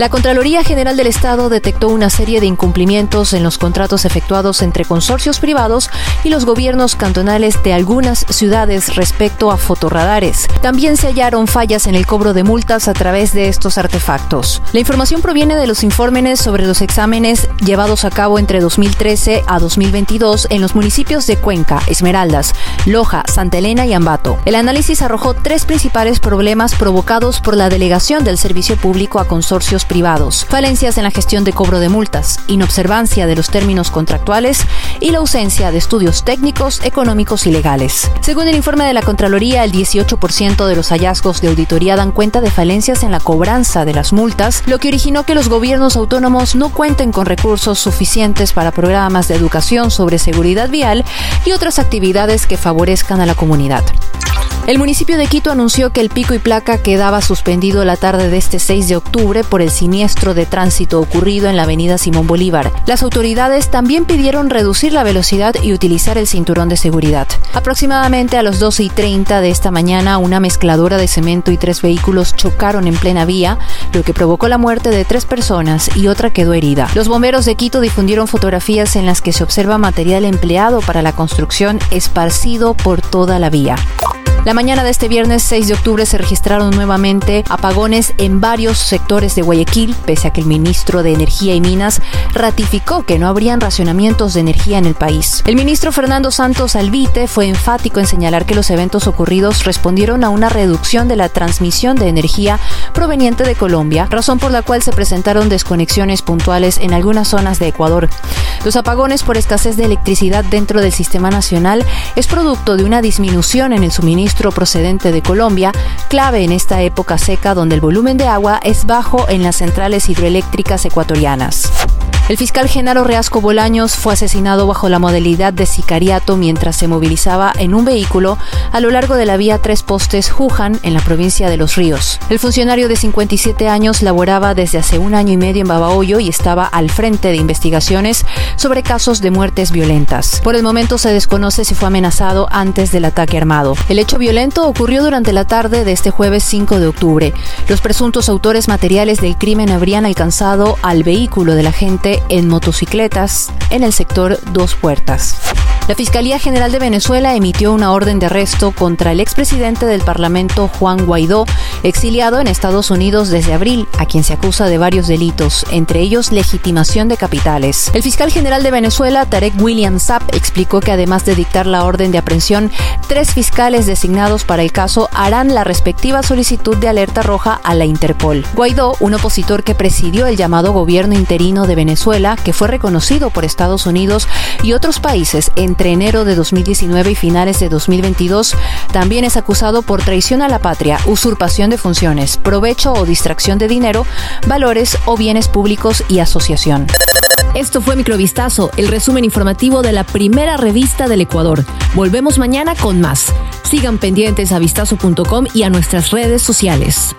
La Contraloría General del Estado detectó una serie de incumplimientos en los contratos efectuados entre consorcios privados y los gobiernos cantonales de algunas ciudades respecto a fotorradares. También se hallaron fallas en el cobro de multas a través de estos artefactos. La información proviene de los informes sobre los exámenes llevados a cabo entre 2013 a 2022 en los municipios de Cuenca, Esmeraldas, Loja, Santa Elena y Ambato. El análisis arrojó tres principales problemas provocados por la delegación del servicio público a consorcios privados, falencias en la gestión de cobro de multas, inobservancia de los términos contractuales y la ausencia de estudios técnicos, económicos y legales. Según el informe de la Contraloría, el 18% de los hallazgos de auditoría dan cuenta de falencias en la cobranza de las multas, lo que originó que los gobiernos autónomos no cuenten con recursos suficientes para programas de educación sobre seguridad vial y otras actividades que favorezcan a la comunidad. El municipio de Quito anunció que el pico y placa quedaba suspendido la tarde de este 6 de octubre por el siniestro de tránsito ocurrido en la avenida Simón Bolívar. Las autoridades también pidieron reducir la velocidad y utilizar el cinturón de seguridad. Aproximadamente a las 12 y 30 de esta mañana, una mezcladora de cemento y tres vehículos chocaron en plena vía, lo que provocó la muerte de tres personas y otra quedó herida. Los bomberos de Quito difundieron fotografías en las que se observa material empleado para la construcción esparcido por toda la vía. La mañana de este viernes 6 de octubre se registraron nuevamente apagones en varios sectores de Guayaquil, pese a que el ministro de Energía y Minas ratificó que no habrían racionamientos de energía en el país. El ministro Fernando Santos Albite fue enfático en señalar que los eventos ocurridos respondieron a una reducción de la transmisión de energía proveniente de Colombia, razón por la cual se presentaron desconexiones puntuales en algunas zonas de Ecuador. Los apagones por escasez de electricidad dentro del sistema nacional es producto de una disminución en el suministro procedente de Colombia, clave en esta época seca donde el volumen de agua es bajo en las centrales hidroeléctricas ecuatorianas. El fiscal Genaro Reasco Bolaños fue asesinado bajo la modalidad de sicariato mientras se movilizaba en un vehículo a lo largo de la vía Tres Postes Jujan en la provincia de Los Ríos. El funcionario de 57 años laboraba desde hace un año y medio en Babahoyo y estaba al frente de investigaciones sobre casos de muertes violentas. Por el momento se desconoce si fue amenazado antes del ataque armado. El hecho violento ocurrió durante la tarde de este jueves 5 de octubre. Los presuntos autores materiales del crimen habrían alcanzado al vehículo de la gente en motocicletas en el sector Dos Puertas. La Fiscalía General de Venezuela emitió una orden de arresto contra el expresidente del Parlamento Juan Guaidó, exiliado en Estados Unidos desde abril, a quien se acusa de varios delitos, entre ellos legitimación de capitales. El fiscal general de Venezuela, Tarek William Sapp, explicó que además de dictar la orden de aprehensión, tres fiscales designados para el caso harán la respectiva solicitud de alerta roja a la Interpol. Guaidó, un opositor que presidió el llamado gobierno interino de Venezuela, que fue reconocido por Estados Unidos y otros países, entre enero de 2019 y finales de 2022, también es acusado por traición a la patria, usurpación de funciones, provecho o distracción de dinero, valores o bienes públicos y asociación. Esto fue Microvistazo, el resumen informativo de la primera revista del Ecuador. Volvemos mañana con más. Sigan pendientes a vistazo.com y a nuestras redes sociales.